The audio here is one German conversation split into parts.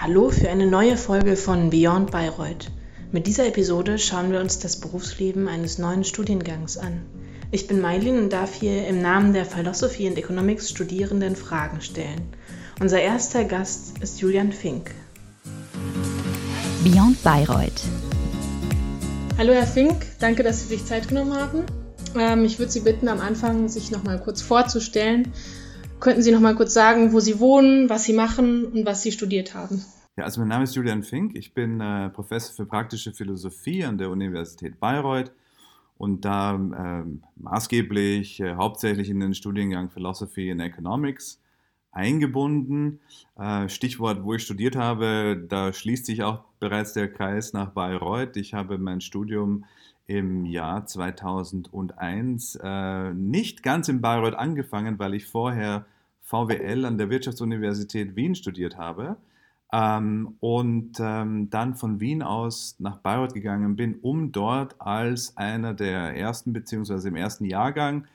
Hallo für eine neue Folge von Beyond Bayreuth. Mit dieser Episode schauen wir uns das Berufsleben eines neuen Studiengangs an. Ich bin Mailin und darf hier im Namen der Philosophy and Economics Studierenden Fragen stellen. Unser erster Gast ist Julian Fink. Beyond Bayreuth. Hallo Herr Fink, danke, dass Sie sich Zeit genommen haben. Ähm, ich würde Sie bitten, am Anfang sich noch mal kurz vorzustellen Könnten Sie noch mal kurz sagen, wo Sie wohnen, was Sie machen und was Sie studiert haben? Ja, also mein Name ist Julian Fink. Ich bin äh, Professor für praktische Philosophie an der Universität Bayreuth und da äh, maßgeblich äh, hauptsächlich in den Studiengang Philosophy and Economics eingebunden. Äh, Stichwort, wo ich studiert habe, da schließt sich auch bereits der Kreis nach Bayreuth. Ich habe mein Studium im Jahr 2001 äh, nicht ganz in Bayreuth angefangen, weil ich vorher VWL an der Wirtschaftsuniversität Wien studiert habe ähm, und ähm, dann von Wien aus nach Bayreuth gegangen bin, um dort als einer der ersten beziehungsweise im ersten Jahrgang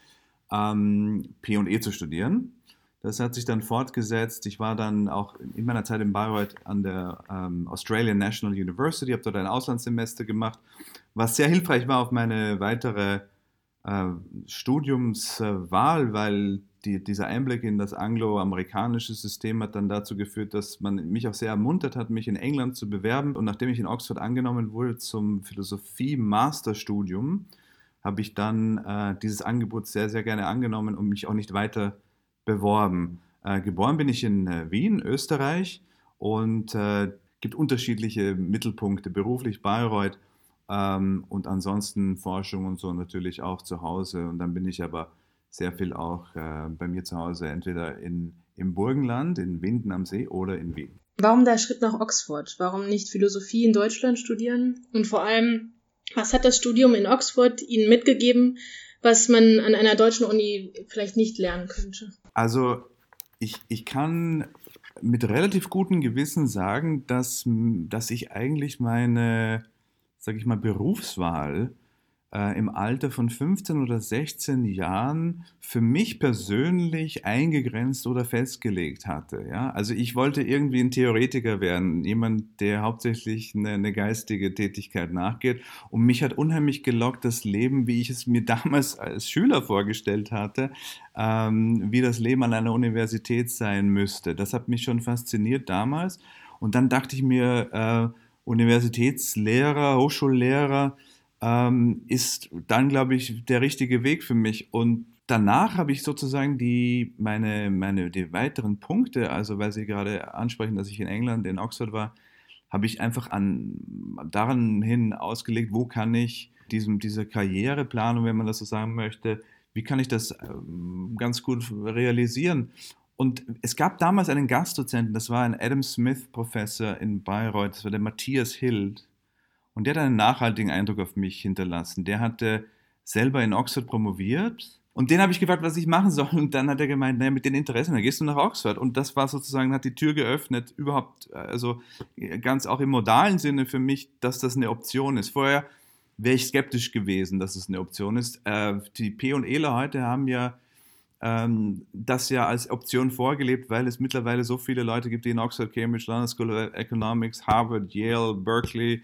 ähm, P&E zu studieren. Das hat sich dann fortgesetzt. Ich war dann auch in meiner Zeit in Bayreuth an der ähm, Australian National University, habe dort ein Auslandssemester gemacht was sehr hilfreich war auf meine weitere äh, Studiumswahl, weil die, dieser Einblick in das angloamerikanische System hat dann dazu geführt, dass man mich auch sehr ermuntert hat, mich in England zu bewerben. Und nachdem ich in Oxford angenommen wurde zum Philosophie-Masterstudium, habe ich dann äh, dieses Angebot sehr, sehr gerne angenommen und mich auch nicht weiter beworben. Äh, geboren bin ich in äh, Wien, Österreich und äh, gibt unterschiedliche Mittelpunkte, beruflich Bayreuth ähm, und ansonsten Forschung und so natürlich auch zu Hause. Und dann bin ich aber sehr viel auch äh, bei mir zu Hause, entweder in, im Burgenland, in Winden am See oder in Wien. Warum der Schritt nach Oxford? Warum nicht Philosophie in Deutschland studieren? Und vor allem, was hat das Studium in Oxford Ihnen mitgegeben, was man an einer deutschen Uni vielleicht nicht lernen könnte? Also ich, ich kann mit relativ gutem Gewissen sagen, dass, dass ich eigentlich meine sage ich mal, Berufswahl äh, im Alter von 15 oder 16 Jahren für mich persönlich eingegrenzt oder festgelegt hatte. Ja? Also ich wollte irgendwie ein Theoretiker werden, jemand, der hauptsächlich eine, eine geistige Tätigkeit nachgeht. Und mich hat unheimlich gelockt das Leben, wie ich es mir damals als Schüler vorgestellt hatte, ähm, wie das Leben an einer Universität sein müsste. Das hat mich schon fasziniert damals. Und dann dachte ich mir, äh, Universitätslehrer, Hochschullehrer ähm, ist dann, glaube ich, der richtige Weg für mich. Und danach habe ich sozusagen die, meine, meine, die weiteren Punkte, also weil Sie gerade ansprechen, dass ich in England, in Oxford war, habe ich einfach an, daran hin ausgelegt, wo kann ich diesem, diese Karriereplanung, wenn man das so sagen möchte, wie kann ich das ähm, ganz gut realisieren? Und es gab damals einen Gastdozenten, das war ein Adam Smith-Professor in Bayreuth, das war der Matthias Hild. Und der hat einen nachhaltigen Eindruck auf mich hinterlassen. Der hatte selber in Oxford promoviert. Und den habe ich gefragt, was ich machen soll. Und dann hat er gemeint, naja, mit den Interessen, dann gehst du nach Oxford. Und das war sozusagen, hat die Tür geöffnet, überhaupt, also ganz auch im modalen Sinne für mich, dass das eine Option ist. Vorher wäre ich skeptisch gewesen, dass es eine Option ist. Äh, die P und Eler heute haben ja ähm, das ja als Option vorgelebt, weil es mittlerweile so viele Leute gibt, die in Oxford, Cambridge, London School of Economics, Harvard, Yale, Berkeley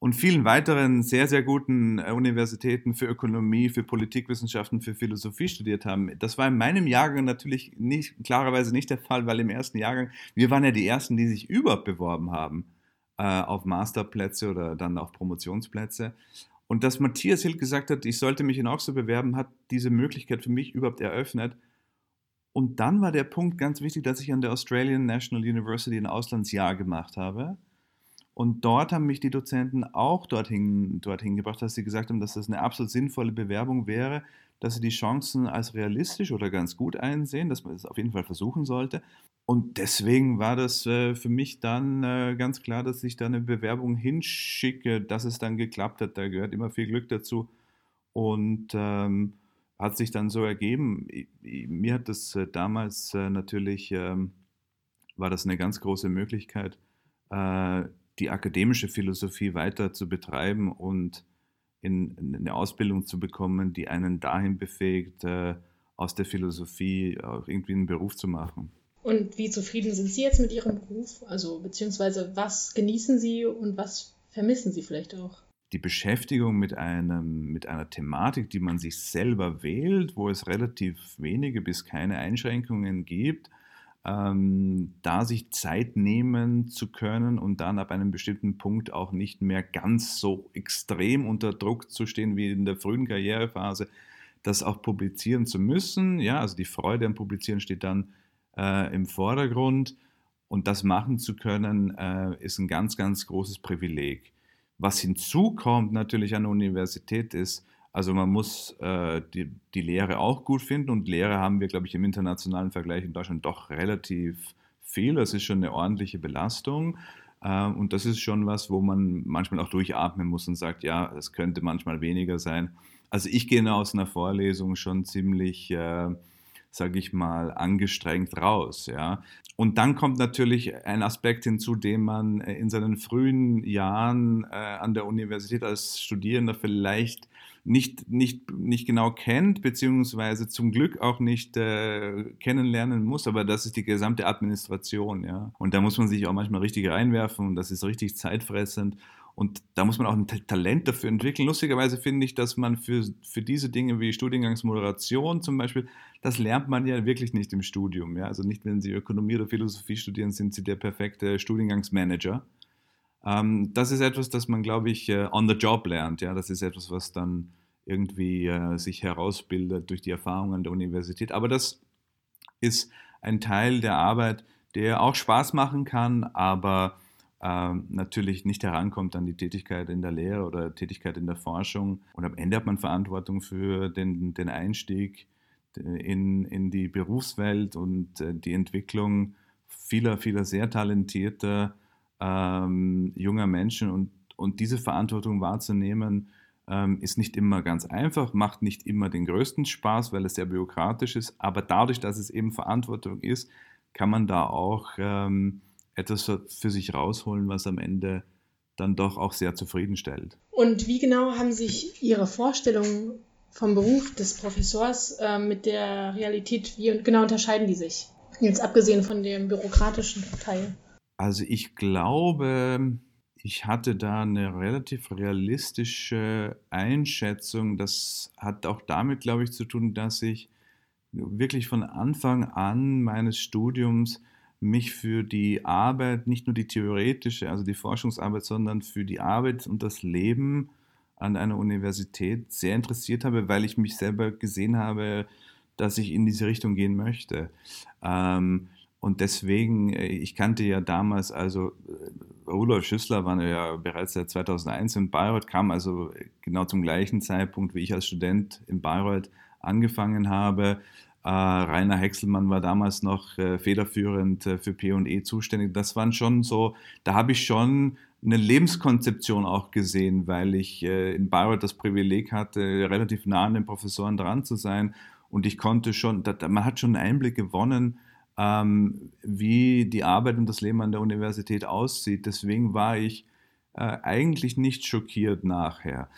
und vielen weiteren sehr, sehr guten äh, Universitäten für Ökonomie, für Politikwissenschaften, für Philosophie studiert haben. Das war in meinem Jahrgang natürlich nicht, klarerweise nicht der Fall, weil im ersten Jahrgang, wir waren ja die Ersten, die sich überhaupt beworben haben äh, auf Masterplätze oder dann auf Promotionsplätze. Und dass Matthias Hild gesagt hat, ich sollte mich in Oxford bewerben, hat diese Möglichkeit für mich überhaupt eröffnet. Und dann war der Punkt ganz wichtig, dass ich an der Australian National University ein Auslandsjahr gemacht habe. Und dort haben mich die Dozenten auch dorthin, dorthin gebracht, dass sie gesagt haben, dass das eine absolut sinnvolle Bewerbung wäre, dass sie die Chancen als realistisch oder ganz gut einsehen, dass man es auf jeden Fall versuchen sollte. Und deswegen war das äh, für mich dann äh, ganz klar, dass ich da eine Bewerbung hinschicke, dass es dann geklappt hat. Da gehört immer viel Glück dazu. Und ähm, hat sich dann so ergeben. Mir hat das äh, damals natürlich, ähm, war das eine ganz große Möglichkeit, die akademische Philosophie weiter zu betreiben und in, in eine Ausbildung zu bekommen, die einen dahin befähigt, äh, aus der Philosophie auch irgendwie einen Beruf zu machen. Und wie zufrieden sind Sie jetzt mit Ihrem Beruf? Also beziehungsweise was genießen Sie und was vermissen Sie vielleicht auch? Die Beschäftigung mit, einem, mit einer Thematik, die man sich selber wählt, wo es relativ wenige bis keine Einschränkungen gibt, ähm, da sich Zeit nehmen zu können und dann ab einem bestimmten Punkt auch nicht mehr ganz so extrem unter Druck zu stehen wie in der frühen Karrierephase, das auch publizieren zu müssen. Ja, also die Freude am Publizieren steht dann äh, im Vordergrund und das machen zu können, äh, ist ein ganz, ganz großes Privileg. Was hinzukommt natürlich an der Universität ist, also man muss äh, die, die Lehre auch gut finden und Lehre haben wir, glaube ich, im internationalen Vergleich in Deutschland doch relativ viel. Das ist schon eine ordentliche Belastung. Äh, und das ist schon was, wo man manchmal auch durchatmen muss und sagt, ja, es könnte manchmal weniger sein. Also ich gehe aus einer Vorlesung schon ziemlich, äh, sage ich mal, angestrengt raus. Ja. Und dann kommt natürlich ein Aspekt hinzu, den man in seinen frühen Jahren äh, an der Universität als Studierender vielleicht nicht, nicht, nicht genau kennt, beziehungsweise zum Glück auch nicht äh, kennenlernen muss, aber das ist die gesamte Administration, ja. Und da muss man sich auch manchmal richtig reinwerfen und das ist richtig zeitfressend. Und da muss man auch ein Talent dafür entwickeln. Lustigerweise finde ich, dass man für, für diese Dinge wie Studiengangsmoderation zum Beispiel, das lernt man ja wirklich nicht im Studium. Ja? Also nicht, wenn Sie Ökonomie oder Philosophie studieren, sind Sie der perfekte Studiengangsmanager. Ähm, das ist etwas, das man, glaube ich, äh, on the job lernt. Ja? Das ist etwas, was dann irgendwie äh, sich herausbildet durch die Erfahrungen an der Universität. Aber das ist ein Teil der Arbeit, der auch Spaß machen kann, aber ähm, natürlich nicht herankommt an die Tätigkeit in der Lehre oder Tätigkeit in der Forschung. Und am Ende hat man Verantwortung für den, den Einstieg in, in die Berufswelt und äh, die Entwicklung vieler, vieler sehr talentierter ähm, junger Menschen. Und, und diese Verantwortung wahrzunehmen, ähm, ist nicht immer ganz einfach, macht nicht immer den größten Spaß, weil es sehr bürokratisch ist. Aber dadurch, dass es eben Verantwortung ist, kann man da auch ähm, etwas für sich rausholen, was am Ende dann doch auch sehr zufriedenstellt. Und wie genau haben sich Ihre Vorstellungen vom Beruf des Professors äh, mit der Realität, wie genau unterscheiden die sich? Jetzt abgesehen von dem bürokratischen Teil. Also ich glaube, ich hatte da eine relativ realistische Einschätzung. Das hat auch damit, glaube ich, zu tun, dass ich wirklich von Anfang an meines Studiums mich für die Arbeit, nicht nur die theoretische, also die Forschungsarbeit, sondern für die Arbeit und das Leben an einer Universität sehr interessiert habe, weil ich mich selber gesehen habe, dass ich in diese Richtung gehen möchte. Ähm, und deswegen, äh, ich kannte ja damals, also äh, Rudolf Schüssler war ja bereits seit 2001 in Bayreuth, kam also genau zum gleichen Zeitpunkt, wie ich als Student in Bayreuth angefangen habe. Äh, Rainer Hexelmann war damals noch äh, federführend äh, für P&E zuständig. Das waren schon so, da habe ich schon eine Lebenskonzeption auch gesehen, weil ich äh, in Bayreuth das Privileg hatte, relativ nah an den Professoren dran zu sein. Und ich konnte schon, man hat schon einen Einblick gewonnen, ähm, wie die Arbeit und das Leben an der Universität aussieht. Deswegen war ich eigentlich nicht schockiert nachher.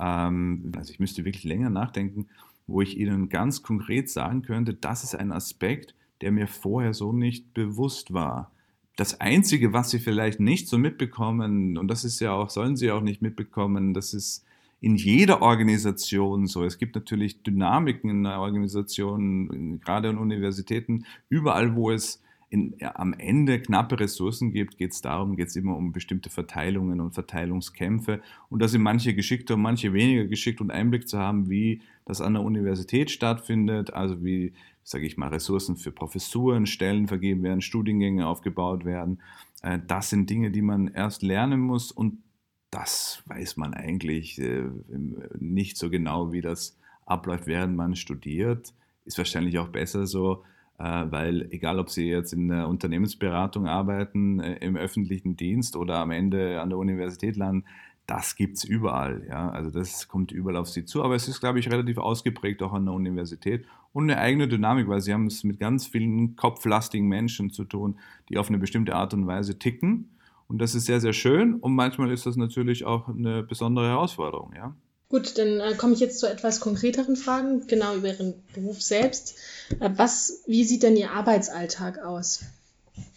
Ähm, also ich müsste wirklich länger nachdenken wo ich Ihnen ganz konkret sagen könnte, das ist ein Aspekt, der mir vorher so nicht bewusst war. Das Einzige, was Sie vielleicht nicht so mitbekommen, und das ist ja auch, sollen Sie auch nicht mitbekommen, das ist in jeder Organisation so. Es gibt natürlich Dynamiken in einer Organisation, gerade an Universitäten, überall, wo es in, ja, am Ende knappe Ressourcen gibt, geht es darum, geht es immer um bestimmte Verteilungen und Verteilungskämpfe und da sind manche geschickter und manche weniger geschickt und Einblick zu haben, wie das an der Universität stattfindet, also wie, sage ich mal, Ressourcen für Professuren, Stellen vergeben werden, Studiengänge aufgebaut werden. Äh, das sind Dinge, die man erst lernen muss und das weiß man eigentlich äh, nicht so genau, wie das abläuft, während man studiert. Ist wahrscheinlich auch besser so, äh, weil egal, ob Sie jetzt in der Unternehmensberatung arbeiten, im öffentlichen Dienst oder am Ende an der Universität landen, das gibt es überall. Ja? Also das kommt überall auf Sie zu. Aber es ist, glaube ich, relativ ausgeprägt auch an der Universität und eine eigene Dynamik, weil Sie haben es mit ganz vielen kopflastigen Menschen zu tun, die auf eine bestimmte Art und Weise ticken. Und das ist sehr, sehr schön und manchmal ist das natürlich auch eine besondere Herausforderung. Ja? Gut, dann äh, komme ich jetzt zu etwas konkreteren Fragen, genau über Ihren Beruf selbst. Äh, was, wie sieht denn Ihr Arbeitsalltag aus?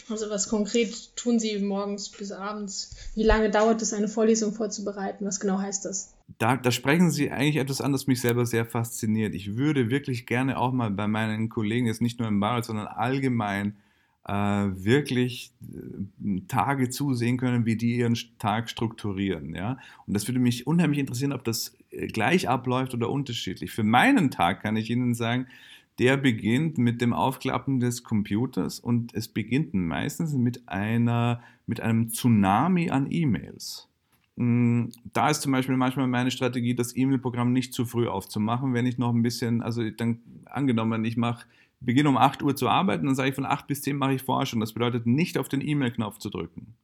Also was konkret tun Sie morgens bis abends? Wie lange dauert es, eine Vorlesung vorzubereiten? Was genau heißt das? Da, da sprechen Sie eigentlich etwas an, das mich selber sehr fasziniert. Ich würde wirklich gerne auch mal bei meinen Kollegen, jetzt nicht nur im Bayreuth, sondern allgemein äh, wirklich äh, Tage zusehen können, wie die ihren Tag strukturieren. Ja? Und das würde mich unheimlich interessieren, ob das äh, gleich abläuft oder unterschiedlich. Für meinen Tag kann ich Ihnen sagen, der beginnt mit dem Aufklappen des Computers und es beginnt meistens mit, einer, mit einem Tsunami an E-Mails. Mm, da ist zum Beispiel manchmal meine Strategie, das E-Mail-Programm nicht zu früh aufzumachen, wenn ich noch ein bisschen, also dann angenommen, ich mache, beginne um 8 Uhr zu arbeiten, dann sage ich von 8 bis 10 mache ich Forschung. Das bedeutet nicht auf den E-Mail-Knopf zu drücken.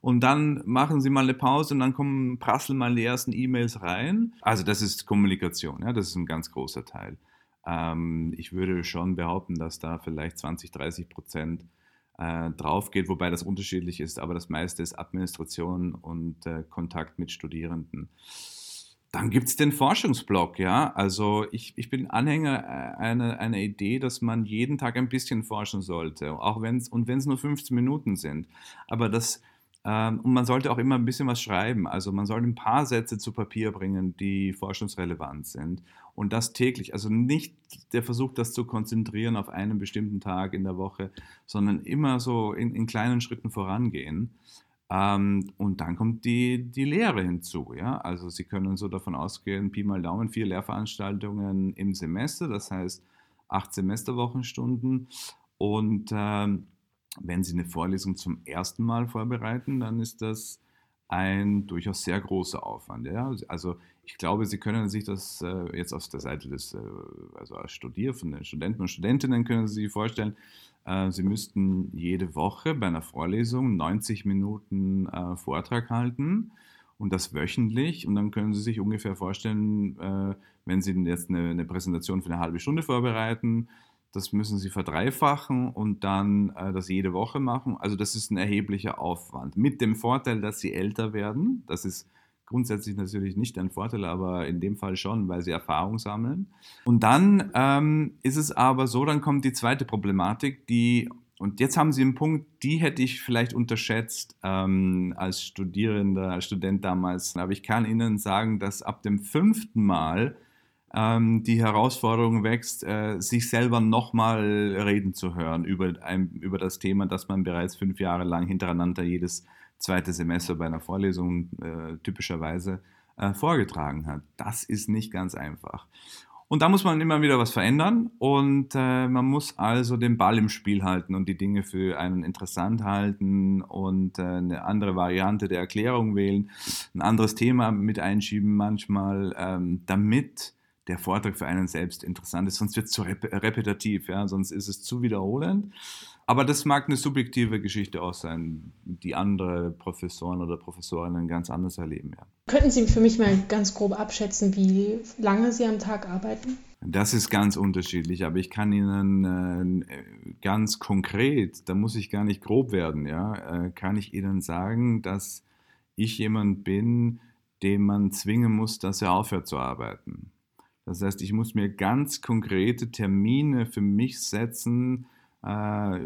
Und dann machen Sie mal eine Pause und dann kommen, prasseln mal die ersten E-Mails rein. Also das ist Kommunikation, ja, das ist ein ganz großer Teil. Ähm, ich würde schon behaupten, dass da vielleicht 20, 30 Prozent äh, drauf geht, wobei das unterschiedlich ist, aber das meiste ist Administration und äh, Kontakt mit Studierenden. Dann gibt es den Forschungsblock, ja. Also ich, ich bin Anhänger äh, einer, einer Idee, dass man jeden Tag ein bisschen forschen sollte, auch wenn es und wenn es nur 15 Minuten sind. Aber das und man sollte auch immer ein bisschen was schreiben. Also man sollte ein paar Sätze zu Papier bringen, die forschungsrelevant sind. Und das täglich. Also nicht der Versuch, das zu konzentrieren auf einen bestimmten Tag in der Woche, sondern immer so in, in kleinen Schritten vorangehen. Ähm, und dann kommt die, die Lehre hinzu. Ja? Also Sie können so davon ausgehen, Pi mal Daumen, vier Lehrveranstaltungen im Semester, das heißt acht Semesterwochenstunden. Und ähm, wenn Sie eine Vorlesung zum ersten Mal vorbereiten, dann ist das ein durchaus sehr großer Aufwand. Ja? Also ich glaube, Sie können sich das äh, jetzt aus der Seite des, äh, also als Studier Studenten und Studentinnen können Sie sich vorstellen, äh, Sie müssten jede Woche bei einer Vorlesung 90 Minuten äh, Vortrag halten und das wöchentlich. Und dann können Sie sich ungefähr vorstellen, äh, wenn Sie jetzt eine, eine Präsentation für eine halbe Stunde vorbereiten, das müssen sie verdreifachen und dann äh, das jede Woche machen. Also das ist ein erheblicher Aufwand. Mit dem Vorteil, dass sie älter werden. Das ist grundsätzlich natürlich nicht ein Vorteil, aber in dem Fall schon, weil sie Erfahrung sammeln. Und dann ähm, ist es aber so, dann kommt die zweite Problematik, die, und jetzt haben Sie einen Punkt, die hätte ich vielleicht unterschätzt ähm, als Studierender, als Student damals. Aber ich kann Ihnen sagen, dass ab dem fünften Mal ähm, die Herausforderung wächst, äh, sich selber nochmal reden zu hören über, ein, über das Thema, das man bereits fünf Jahre lang hintereinander jedes zweite Semester bei einer Vorlesung äh, typischerweise äh, vorgetragen hat. Das ist nicht ganz einfach. Und da muss man immer wieder was verändern und äh, man muss also den Ball im Spiel halten und die Dinge für einen interessant halten und äh, eine andere Variante der Erklärung wählen, ein anderes Thema mit einschieben manchmal, ähm, damit der Vortrag für einen selbst interessant ist, sonst wird es zu rep repetitiv, ja? sonst ist es zu wiederholend. Aber das mag eine subjektive Geschichte auch sein, die andere Professoren oder Professorinnen ganz anders erleben. Ja. Könnten Sie für mich mal ganz grob abschätzen, wie lange Sie am Tag arbeiten? Das ist ganz unterschiedlich, aber ich kann Ihnen äh, ganz konkret, da muss ich gar nicht grob werden, ja, äh, kann ich Ihnen sagen, dass ich jemand bin, den man zwingen muss, dass er aufhört zu arbeiten. Das heißt, ich muss mir ganz konkrete Termine für mich setzen äh,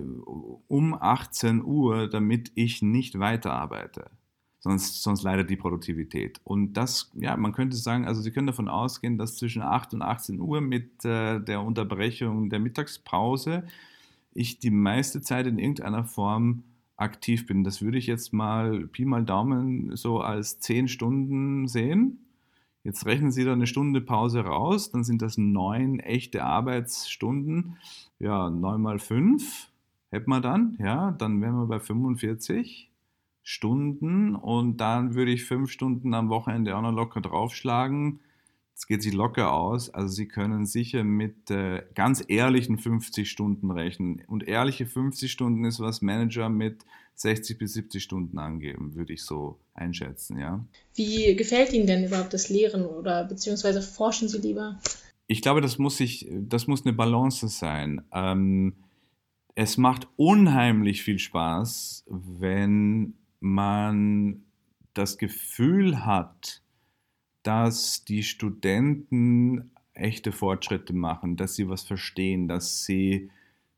um 18 Uhr, damit ich nicht weiterarbeite. Sonst, sonst leidet die Produktivität. Und das, ja, man könnte sagen, also Sie können davon ausgehen, dass zwischen 8 und 18 Uhr mit äh, der Unterbrechung der Mittagspause ich die meiste Zeit in irgendeiner Form aktiv bin. Das würde ich jetzt mal Pi mal Daumen so als 10 Stunden sehen. Jetzt rechnen Sie da eine Stunde Pause raus, dann sind das neun echte Arbeitsstunden. Ja, neun mal fünf hätten wir dann, ja, dann wären wir bei 45 Stunden und dann würde ich fünf Stunden am Wochenende auch noch locker draufschlagen. Es geht sich locker aus. Also Sie können sicher mit äh, ganz ehrlichen 50 Stunden rechnen. Und ehrliche 50 Stunden ist, was Manager mit 60 bis 70 Stunden angeben, würde ich so einschätzen, ja. Wie gefällt Ihnen denn überhaupt das Lehren oder beziehungsweise forschen Sie lieber? Ich glaube, das muss, ich, das muss eine Balance sein. Ähm, es macht unheimlich viel Spaß, wenn man das Gefühl hat, dass die Studenten echte Fortschritte machen, dass sie was verstehen, dass sie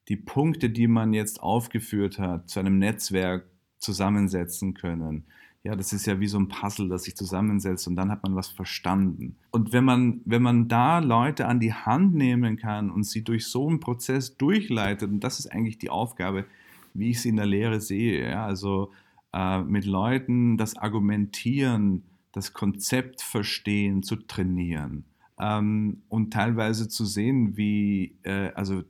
die Punkte, die man jetzt aufgeführt hat, zu einem Netzwerk zusammensetzen können. Ja, das ist ja wie so ein Puzzle, das sich zusammensetzt und dann hat man was verstanden. Und wenn man, wenn man da Leute an die Hand nehmen kann und sie durch so einen Prozess durchleitet, und das ist eigentlich die Aufgabe, wie ich sie in der Lehre sehe, ja, also äh, mit Leuten das Argumentieren, das Konzept verstehen, zu trainieren ähm, und teilweise zu sehen, wie, äh, also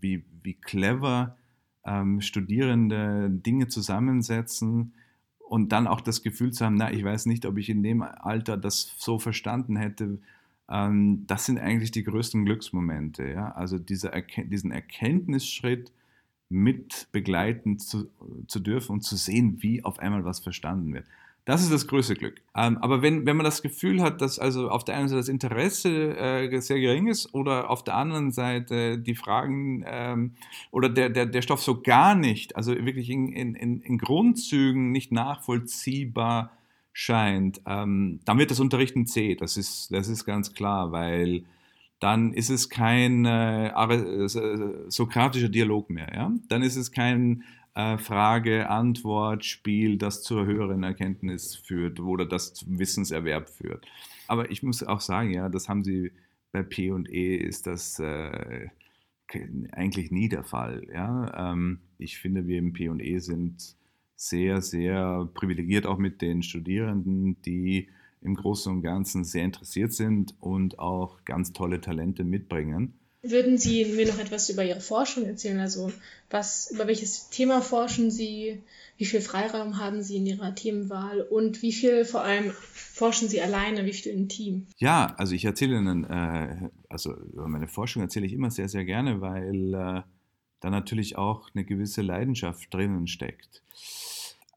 wie, wie clever ähm, Studierende Dinge zusammensetzen und dann auch das Gefühl zu haben, na, ich weiß nicht, ob ich in dem Alter das so verstanden hätte. Ähm, das sind eigentlich die größten Glücksmomente. Ja? Also dieser Erken diesen Erkenntnisschritt mit begleiten zu, zu dürfen und zu sehen, wie auf einmal was verstanden wird. Das ist das größte Glück. Ähm, aber wenn, wenn man das Gefühl hat, dass also auf der einen Seite das Interesse äh, sehr gering ist oder auf der anderen Seite die Fragen ähm, oder der, der, der Stoff so gar nicht, also wirklich in, in, in Grundzügen nicht nachvollziehbar scheint, ähm, dann wird das Unterrichten zäh. Das ist, das ist ganz klar, weil dann ist es kein äh, sokratischer Dialog mehr. Ja? Dann ist es kein äh, Frage-Antwort-Spiel, das zur höheren Erkenntnis führt oder das zum Wissenserwerb führt. Aber ich muss auch sagen, ja, das haben sie bei P und E ist das äh, eigentlich nie der Fall. Ja? Ähm, ich finde, wir im P und E sind sehr, sehr privilegiert auch mit den Studierenden, die im Großen und Ganzen sehr interessiert sind und auch ganz tolle Talente mitbringen. Würden Sie mir noch etwas über Ihre Forschung erzählen? Also was, über welches Thema forschen Sie? Wie viel Freiraum haben Sie in Ihrer Themenwahl? Und wie viel vor allem forschen Sie alleine? Wie viel im Team? Ja, also ich erzähle Ihnen, äh, also über meine Forschung erzähle ich immer sehr, sehr gerne, weil äh, da natürlich auch eine gewisse Leidenschaft drinnen steckt.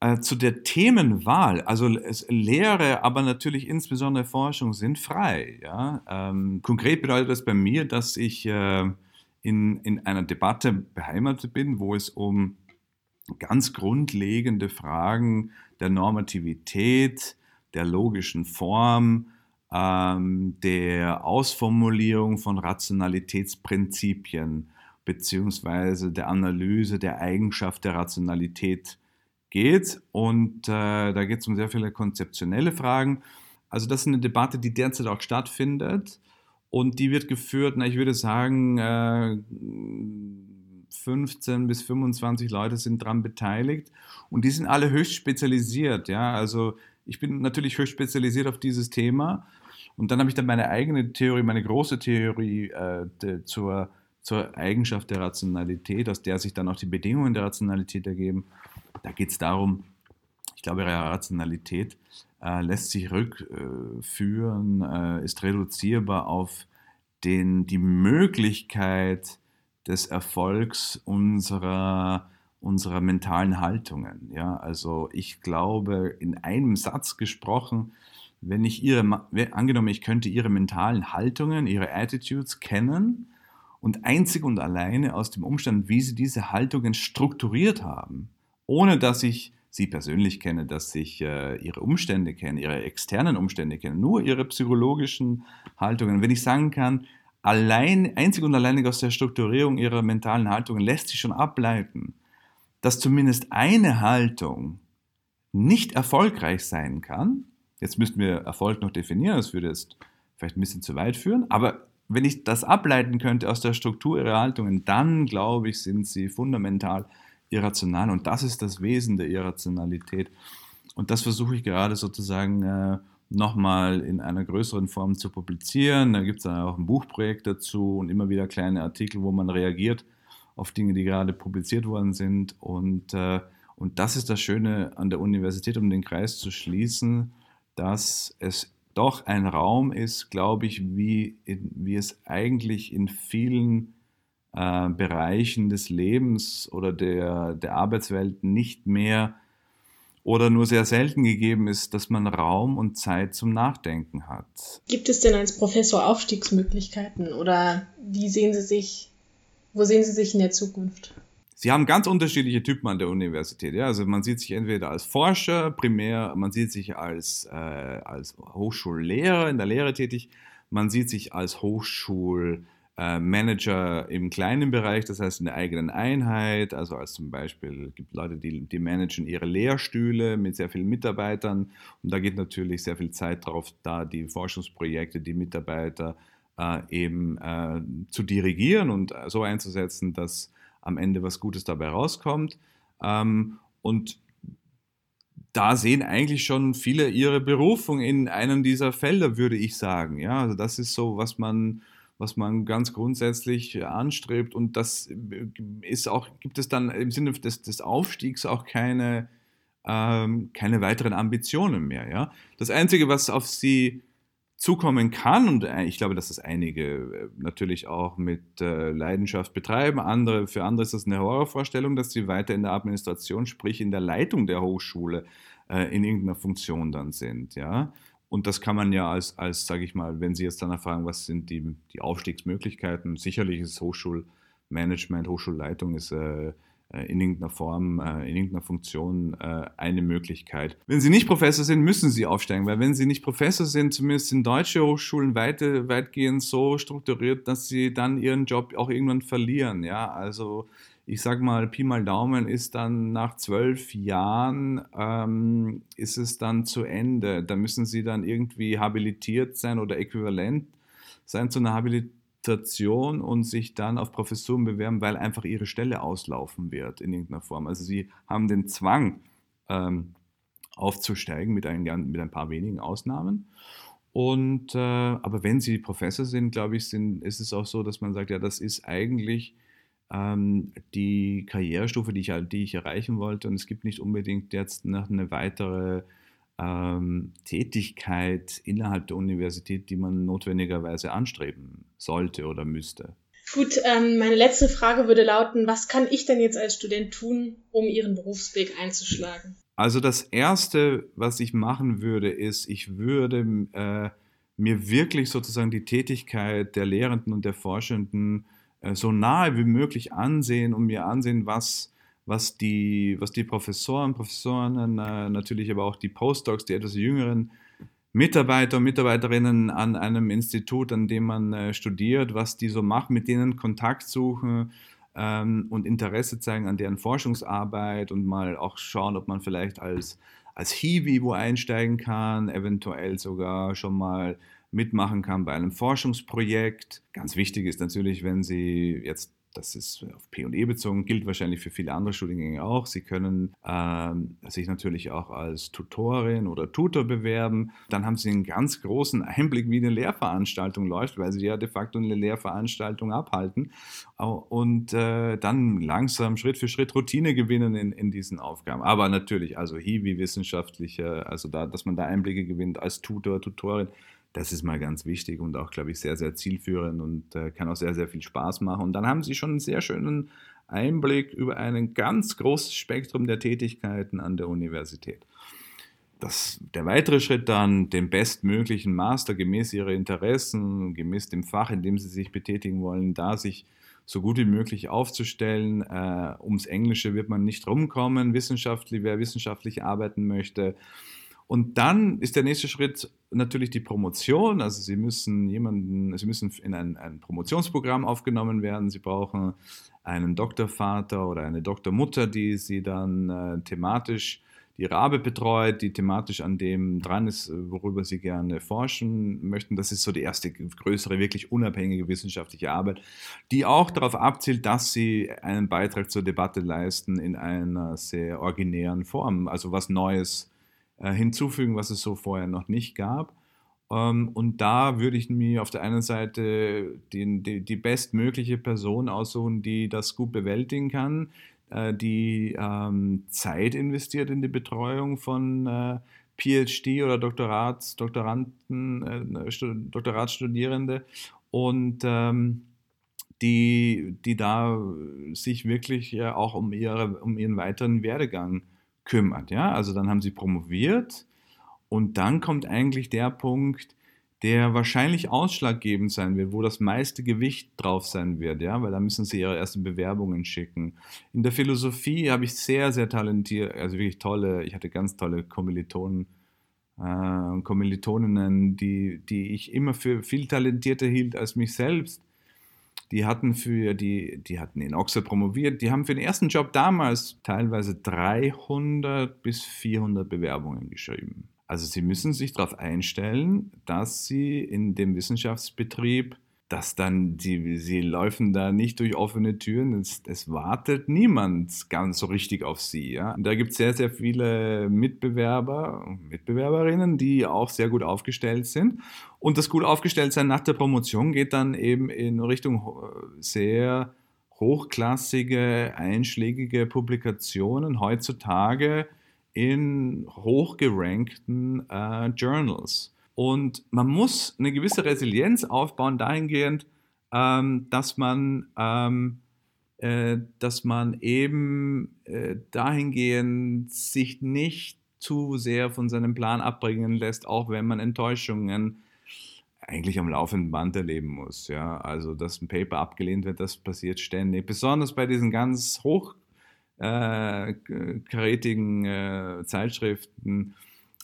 Äh, zu der Themenwahl, also Lehre, aber natürlich insbesondere Forschung sind frei. Ja? Ähm, konkret bedeutet das bei mir, dass ich äh, in, in einer Debatte beheimatet bin, wo es um ganz grundlegende Fragen der Normativität, der logischen Form, ähm, der Ausformulierung von Rationalitätsprinzipien beziehungsweise der Analyse der Eigenschaft der Rationalität geht. Und äh, da geht es um sehr viele konzeptionelle Fragen. Also das ist eine Debatte, die derzeit auch stattfindet. Und die wird geführt, na, ich würde sagen, äh, 15 bis 25 Leute sind daran beteiligt. Und die sind alle höchst spezialisiert. Ja? Also ich bin natürlich höchst spezialisiert auf dieses Thema. Und dann habe ich dann meine eigene Theorie, meine große Theorie äh, zur, zur Eigenschaft der Rationalität, aus der sich dann auch die Bedingungen der Rationalität ergeben. Da geht es darum, ich glaube, Rationalität äh, lässt sich rückführen, äh, ist reduzierbar auf den, die Möglichkeit des Erfolgs unserer, unserer mentalen Haltungen. Ja? Also ich glaube, in einem Satz gesprochen, wenn ich ihre, angenommen, ich könnte ihre mentalen Haltungen, ihre Attitudes kennen und einzig und alleine aus dem Umstand, wie sie diese Haltungen strukturiert haben, ohne dass ich sie persönlich kenne, dass ich äh, ihre Umstände kenne, ihre externen Umstände kenne, nur ihre psychologischen Haltungen. Wenn ich sagen kann, allein, einzig und alleinig aus der Strukturierung ihrer mentalen Haltungen lässt sich schon ableiten, dass zumindest eine Haltung nicht erfolgreich sein kann. Jetzt müssten wir Erfolg noch definieren, das würde jetzt vielleicht ein bisschen zu weit führen, aber wenn ich das ableiten könnte aus der Struktur ihrer Haltungen, dann glaube ich, sind sie fundamental irrational. Und das ist das Wesen der Irrationalität. Und das versuche ich gerade sozusagen äh, nochmal in einer größeren Form zu publizieren. Da gibt es dann auch ein Buchprojekt dazu und immer wieder kleine Artikel, wo man reagiert auf Dinge, die gerade publiziert worden sind. Und, äh, und das ist das Schöne an der Universität, um den Kreis zu schließen, dass es doch ein Raum ist, glaube ich, wie, wie es eigentlich in vielen äh, Bereichen des Lebens oder der, der Arbeitswelt nicht mehr oder nur sehr selten gegeben ist, dass man Raum und Zeit zum Nachdenken hat. Gibt es denn als Professor Aufstiegsmöglichkeiten oder wie sehen Sie sich, wo sehen Sie sich in der Zukunft? Sie haben ganz unterschiedliche Typen an der Universität. Ja? Also man sieht sich entweder als Forscher, primär, man sieht sich als, äh, als Hochschullehrer in der Lehre tätig, man sieht sich als Hochschulmanager äh, im kleinen Bereich, das heißt in der eigenen Einheit, also als zum Beispiel gibt Leute, die, die managen ihre Lehrstühle mit sehr vielen Mitarbeitern und da geht natürlich sehr viel Zeit drauf, da die Forschungsprojekte, die Mitarbeiter äh, eben äh, zu dirigieren und so einzusetzen, dass am Ende was Gutes dabei rauskommt. Ähm, und da sehen eigentlich schon viele ihre Berufung in einem dieser Felder, würde ich sagen. Ja, also das ist so, was man, was man ganz grundsätzlich anstrebt. Und das ist auch, gibt es dann im Sinne des, des Aufstiegs auch keine, ähm, keine weiteren Ambitionen mehr. Ja? Das Einzige, was auf sie zukommen kann. Und äh, ich glaube, dass das einige äh, natürlich auch mit äh, Leidenschaft betreiben. Andere, für andere ist das eine Horrorvorstellung, dass sie weiter in der Administration, sprich in der Leitung der Hochschule, in irgendeiner Funktion dann sind. Ja? Und das kann man ja als, als sage ich mal, wenn Sie jetzt dann fragen, was sind die, die Aufstiegsmöglichkeiten, sicherlich ist Hochschulmanagement, Hochschulleitung ist in irgendeiner Form, äh, in irgendeiner Funktion äh, eine Möglichkeit. Wenn Sie nicht Professor sind, müssen Sie aufsteigen, weil wenn Sie nicht Professor sind, zumindest sind deutsche Hochschulen weite, weitgehend so strukturiert, dass Sie dann Ihren Job auch irgendwann verlieren. Ja, also ich sag mal, Pi mal Daumen ist dann nach zwölf Jahren, ähm, ist es dann zu Ende. Da müssen Sie dann irgendwie habilitiert sein oder äquivalent sein zu einer Habilitation Station und sich dann auf Professuren bewerben, weil einfach ihre Stelle auslaufen wird in irgendeiner Form. Also sie haben den Zwang, ähm, aufzusteigen mit ein, mit ein paar wenigen Ausnahmen. Und, äh, aber wenn sie Professor sind, glaube ich, sind, ist es auch so, dass man sagt, ja, das ist eigentlich ähm, die Karrierestufe, die ich, die ich erreichen wollte. Und es gibt nicht unbedingt jetzt noch eine weitere ähm, Tätigkeit innerhalb der Universität, die man notwendigerweise anstreben sollte oder müsste. Gut, ähm, meine letzte Frage würde lauten, was kann ich denn jetzt als Student tun, um Ihren Berufsweg einzuschlagen? Also das Erste, was ich machen würde, ist, ich würde äh, mir wirklich sozusagen die Tätigkeit der Lehrenden und der Forschenden äh, so nahe wie möglich ansehen und mir ansehen, was was die, was die Professoren, Professorinnen, äh, natürlich aber auch die Postdocs, die etwas jüngeren Mitarbeiter und Mitarbeiterinnen an einem Institut, an dem man äh, studiert, was die so machen, mit denen Kontakt suchen ähm, und Interesse zeigen an deren Forschungsarbeit und mal auch schauen, ob man vielleicht als, als Hiwi einsteigen kann, eventuell sogar schon mal mitmachen kann bei einem Forschungsprojekt. Ganz wichtig ist natürlich, wenn Sie jetzt das ist auf P&E bezogen, gilt wahrscheinlich für viele andere Studiengänge auch. Sie können ähm, sich natürlich auch als Tutorin oder Tutor bewerben. Dann haben Sie einen ganz großen Einblick, wie eine Lehrveranstaltung läuft, weil Sie ja de facto eine Lehrveranstaltung abhalten und äh, dann langsam Schritt für Schritt Routine gewinnen in, in diesen Aufgaben. Aber natürlich, also Hiwi-wissenschaftliche, also da, dass man da Einblicke gewinnt als Tutor, Tutorin, das ist mal ganz wichtig und auch, glaube ich, sehr, sehr zielführend und äh, kann auch sehr, sehr viel Spaß machen. Und dann haben Sie schon einen sehr schönen Einblick über ein ganz großes Spektrum der Tätigkeiten an der Universität. Das, der weitere Schritt dann, den bestmöglichen Master gemäß Ihrer Interessen, gemäß dem Fach, in dem Sie sich betätigen wollen, da sich so gut wie möglich aufzustellen. Äh, ums Englische wird man nicht rumkommen. Wissenschaftlich, wer wissenschaftlich arbeiten möchte, und dann ist der nächste Schritt natürlich die Promotion. Also Sie müssen jemanden, Sie müssen in ein, ein Promotionsprogramm aufgenommen werden. Sie brauchen einen Doktorvater oder eine Doktormutter, die Sie dann äh, thematisch die Rabe betreut, die thematisch an dem dran ist, worüber Sie gerne forschen möchten. Das ist so die erste größere, wirklich unabhängige wissenschaftliche Arbeit, die auch darauf abzielt, dass Sie einen Beitrag zur Debatte leisten in einer sehr originären Form, also was Neues äh, hinzufügen, was es so vorher noch nicht gab. Ähm, und da würde ich mir auf der einen Seite die, die, die bestmögliche Person aussuchen, die das gut bewältigen kann, äh, die ähm, Zeit investiert in die Betreuung von äh, PhD oder Doktorats, Doktoranden, äh, Doktoratsstudierende und ähm, die, die da sich wirklich auch um, ihre, um ihren weiteren Werdegang kümmert. Ja? Also dann haben sie promoviert und dann kommt eigentlich der Punkt, der wahrscheinlich ausschlaggebend sein wird, wo das meiste Gewicht drauf sein wird, ja, weil da müssen sie ihre ersten Bewerbungen schicken. In der Philosophie habe ich sehr, sehr talentiert, also wirklich tolle, ich hatte ganz tolle Kommilitonen äh, Kommilitoninnen, die, die ich immer für viel talentierter hielt als mich selbst. Die hatten für die, die hatten in Oxford promoviert, die haben für den ersten Job damals teilweise 300 bis 400 Bewerbungen geschrieben. Also Sie müssen sich darauf einstellen, dass Sie in dem Wissenschaftsbetrieb, dass dann die, Sie laufen da nicht durch offene Türen, es, es wartet niemand ganz so richtig auf Sie. Ja? Da gibt es sehr, sehr viele Mitbewerber und Mitbewerberinnen, die auch sehr gut aufgestellt sind. Und das gut aufgestellt sein nach der Promotion geht dann eben in Richtung sehr hochklassige, einschlägige Publikationen. Heutzutage in hochgerankten äh, Journals. Und man muss eine gewisse Resilienz aufbauen dahingehend, ähm, dass man ähm, äh, dass man eben äh, dahingehend sich nicht zu sehr von seinem Plan abbringen lässt, auch wenn man Enttäuschungen eigentlich am laufenden Band erleben muss. Ja? Also, dass ein Paper abgelehnt wird, das passiert ständig. Besonders bei diesen ganz hoch äh, karätigen äh, Zeitschriften,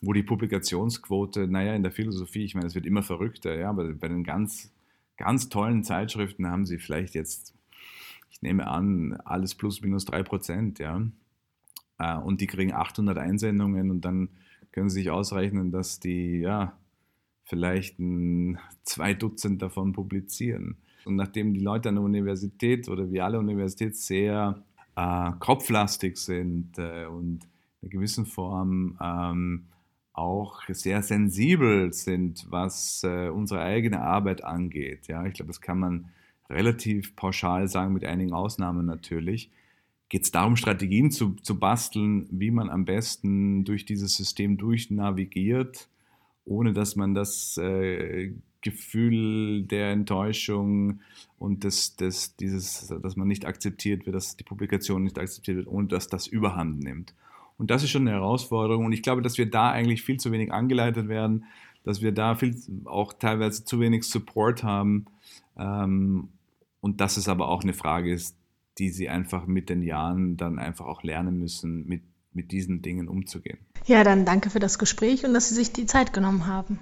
wo die Publikationsquote, naja, in der Philosophie, ich meine, es wird immer verrückter, ja, aber bei den ganz, ganz tollen Zeitschriften haben sie vielleicht jetzt, ich nehme an, alles plus minus drei Prozent, ja. Äh, und die kriegen 800 Einsendungen und dann können sie sich ausrechnen, dass die, ja, vielleicht ein, zwei Dutzend davon publizieren. Und nachdem die Leute an der Universität oder wie alle Universität sehr äh, kopflastig sind äh, und in einer gewissen Form ähm, auch sehr sensibel sind, was äh, unsere eigene Arbeit angeht. Ja, ich glaube, das kann man relativ pauschal sagen, mit einigen Ausnahmen natürlich. Geht es darum, Strategien zu, zu basteln, wie man am besten durch dieses System durchnavigiert, ohne dass man das äh, Gefühl der Enttäuschung und des, des, dieses, dass man nicht akzeptiert wird, dass die Publikation nicht akzeptiert wird, ohne dass das überhand nimmt. Und das ist schon eine Herausforderung. Und ich glaube, dass wir da eigentlich viel zu wenig angeleitet werden, dass wir da viel, auch teilweise zu wenig Support haben. Ähm, und dass es aber auch eine Frage ist, die sie einfach mit den Jahren dann einfach auch lernen müssen, mit, mit diesen Dingen umzugehen. Ja, dann danke für das Gespräch und dass Sie sich die Zeit genommen haben.